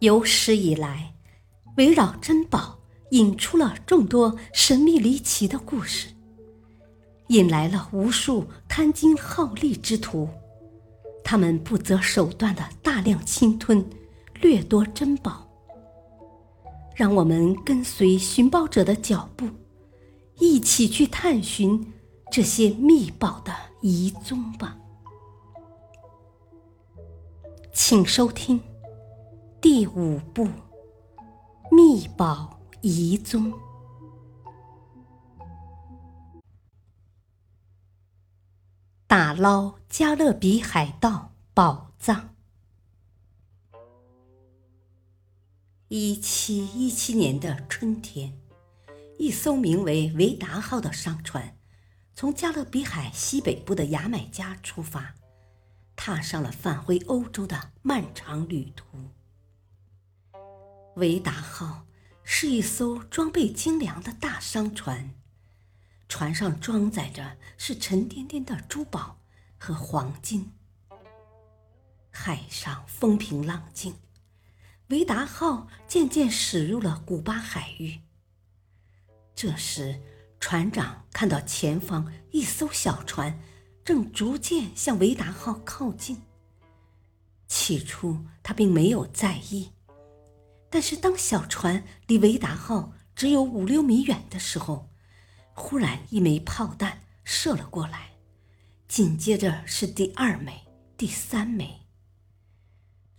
有史以来，围绕珍宝引出了众多神秘离奇的故事，引来了无数贪金好利之徒，他们不择手段的大量侵吞、掠夺珍宝。让我们跟随寻宝者的脚步，一起去探寻这些秘宝的遗踪吧。请收听。第五部《秘宝遗踪》，打捞加勒比海盗宝藏。一七一七年的春天，一艘名为“维达号”的商船从加勒比海西北部的牙买加出发，踏上了返回欧洲的漫长旅途。维达号是一艘装备精良的大商船，船上装载着是沉甸甸的珠宝和黄金。海上风平浪静，维达号渐渐驶入了古巴海域。这时，船长看到前方一艘小船正逐渐向维达号靠近。起初，他并没有在意。但是，当小船离维达号只有五六米远的时候，忽然一枚炮弹射了过来，紧接着是第二枚、第三枚。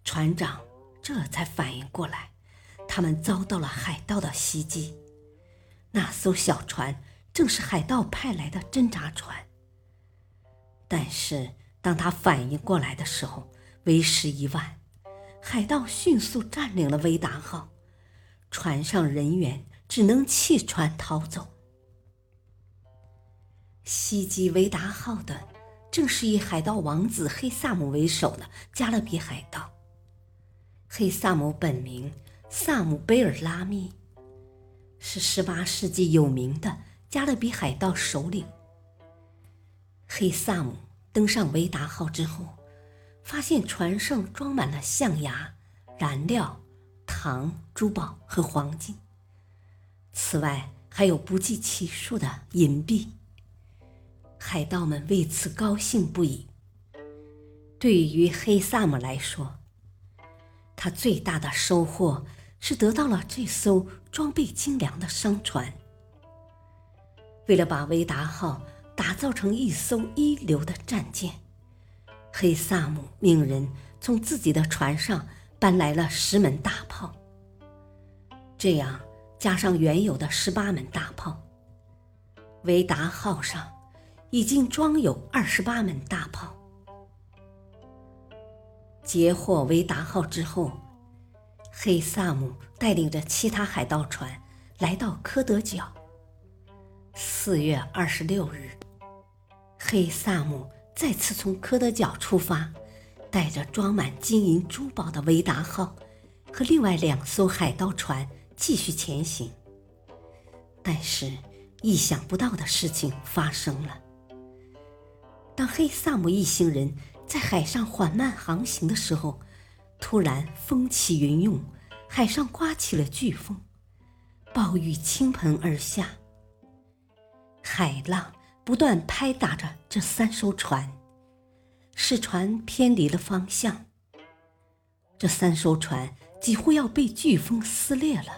船长这才反应过来，他们遭到了海盗的袭击。那艘小船正是海盗派来的侦察船。但是，当他反应过来的时候，为时已晚。海盗迅速占领了维达号，船上人员只能弃船逃走。袭击维达号的正是以海盗王子黑萨姆为首的加勒比海盗。黑萨姆本名萨姆贝尔拉密，是18世纪有名的加勒比海盗首领。黑萨姆登上维达号之后。发现船上装满了象牙、燃料、糖、珠宝和黄金，此外还有不计其数的银币。海盗们为此高兴不已。对于黑萨姆来说，他最大的收获是得到了这艘装备精良的商船。为了把维达号打造成一艘一流的战舰。黑萨姆命人从自己的船上搬来了十门大炮，这样加上原有的十八门大炮，维达号上已经装有二十八门大炮。截获维达号之后，黑萨姆带领着其他海盗船来到科德角。四月二十六日，黑萨姆。再次从科德角出发，带着装满金银珠宝的维达号和另外两艘海盗船继续前行。但是，意想不到的事情发生了。当黑萨姆一行人在海上缓慢航行的时候，突然风起云涌，海上刮起了飓风，暴雨倾盆而下，海浪。不断拍打着这三艘船，使船偏离了方向。这三艘船几乎要被飓风撕裂了。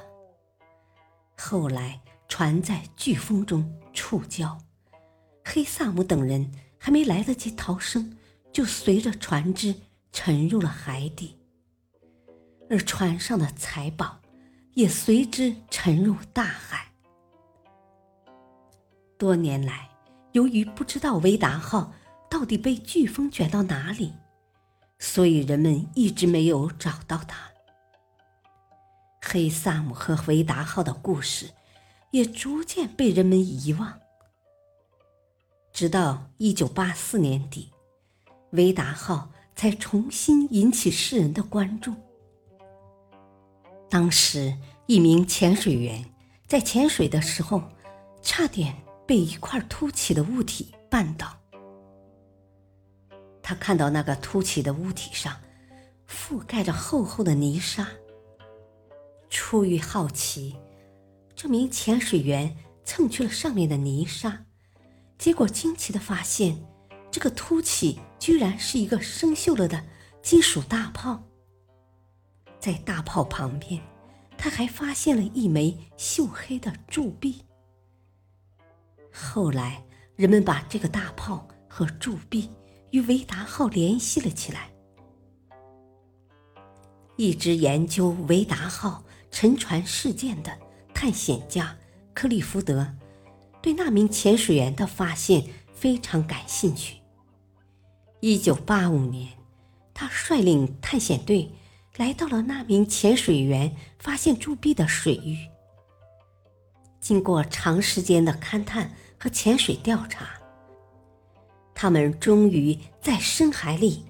后来，船在飓风中触礁，黑萨姆等人还没来得及逃生，就随着船只沉入了海底，而船上的财宝也随之沉入大海。多年来，由于不知道维达号到底被飓风卷到哪里，所以人们一直没有找到它。黑萨姆和维达号的故事也逐渐被人们遗忘。直到一九八四年底，维达号才重新引起世人的关注。当时，一名潜水员在潜水的时候，差点。被一块凸起的物体绊倒。他看到那个凸起的物体上覆盖着厚厚的泥沙。出于好奇，这名潜水员蹭去了上面的泥沙，结果惊奇的发现，这个凸起居然是一个生锈了的金属大炮。在大炮旁边，他还发现了一枚锈黑的铸币。后来，人们把这个大炮和铸币与维达号联系了起来。一直研究维达号沉船事件的探险家克利夫德，对那名潜水员的发现非常感兴趣。一九八五年，他率领探险队来到了那名潜水员发现铸币的水域。经过长时间的勘探。和潜水调查，他们终于在深海里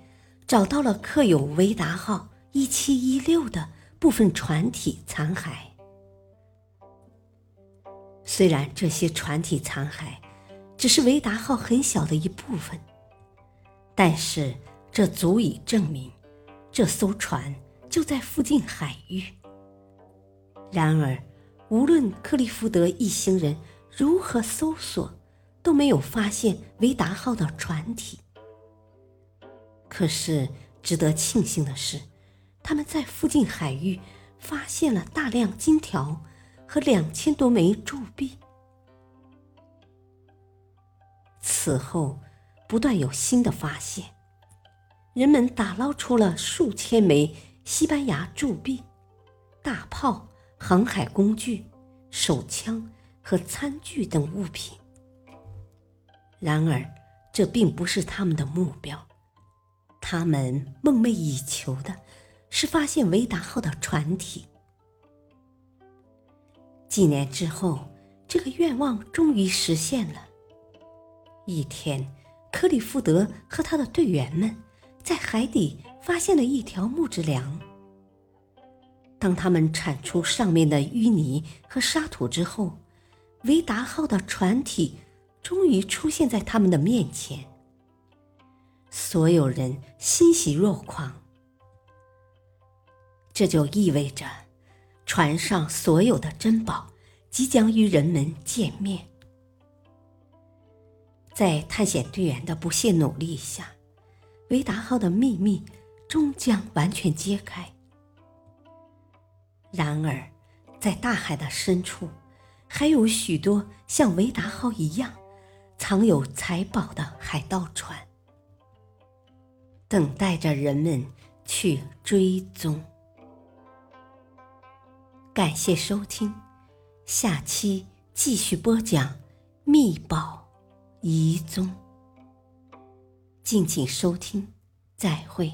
找到了刻有“维达号一七一六”的部分船体残骸。虽然这些船体残骸只是维达号很小的一部分，但是这足以证明这艘船就在附近海域。然而，无论克利夫德一行人。如何搜索都没有发现维达号的船体。可是值得庆幸的是，他们在附近海域发现了大量金条和两千多枚铸币。此后，不断有新的发现，人们打捞出了数千枚西班牙铸币、大炮、航海工具、手枪。和餐具等物品。然而，这并不是他们的目标。他们梦寐以求的是发现维达号的船体。几年之后，这个愿望终于实现了。一天，克里夫德和他的队员们在海底发现了一条木质梁。当他们铲除上面的淤泥和沙土之后，维达号的船体终于出现在他们的面前，所有人欣喜若狂。这就意味着，船上所有的珍宝即将与人们见面。在探险队员的不懈努力下，维达号的秘密终将完全揭开。然而，在大海的深处。还有许多像维达号一样藏有财宝的海盗船，等待着人们去追踪。感谢收听，下期继续播讲《秘宝遗踪》，敬请收听，再会。